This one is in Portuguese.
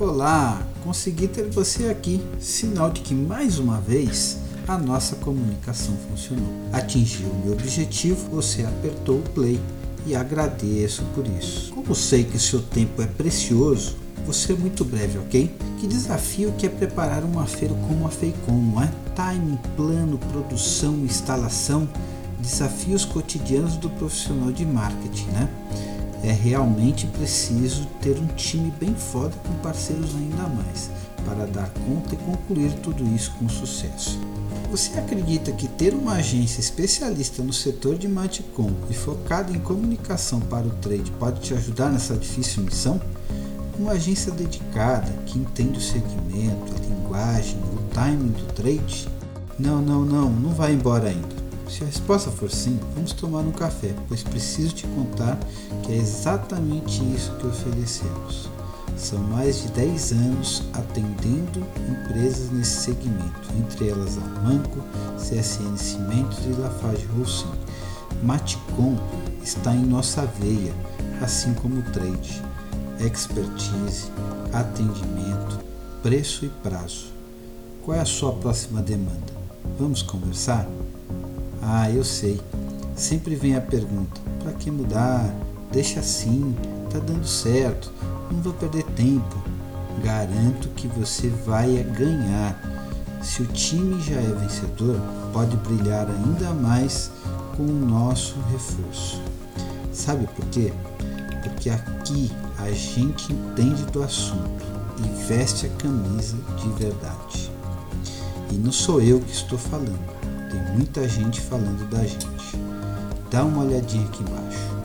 Olá, consegui ter você aqui, sinal de que mais uma vez a nossa comunicação funcionou. Atingiu o meu objetivo, você apertou o play e agradeço por isso. Como sei que seu tempo é precioso, vou ser muito breve, ok? Que desafio que é preparar uma feira como a Feicom, não é? Timing, plano, produção, instalação, desafios cotidianos do profissional de marketing, né? É realmente preciso ter um time bem foda com parceiros ainda mais para dar conta e concluir tudo isso com sucesso. Você acredita que ter uma agência especialista no setor de Matcom e focada em comunicação para o trade pode te ajudar nessa difícil missão? Uma agência dedicada que entende o segmento, a linguagem, o timing do trade? Não, não, não, não vai embora ainda. Se a resposta for sim, vamos tomar um café, pois preciso te contar que é exatamente isso que oferecemos. São mais de 10 anos atendendo empresas nesse segmento, entre elas a Manco, CSN Cimentos e Lafarge Roussin. Maticom está em nossa veia, assim como o trade, expertise, atendimento, preço e prazo. Qual é a sua próxima demanda? Vamos conversar? Ah, eu sei. Sempre vem a pergunta: para que mudar? Deixa assim, tá dando certo, não vou perder tempo. Garanto que você vai ganhar. Se o time já é vencedor, pode brilhar ainda mais com o nosso reforço. Sabe por quê? Porque aqui a gente entende do assunto e veste a camisa de verdade. E não sou eu que estou falando tem muita gente falando da gente. Dá uma olhadinha aqui embaixo.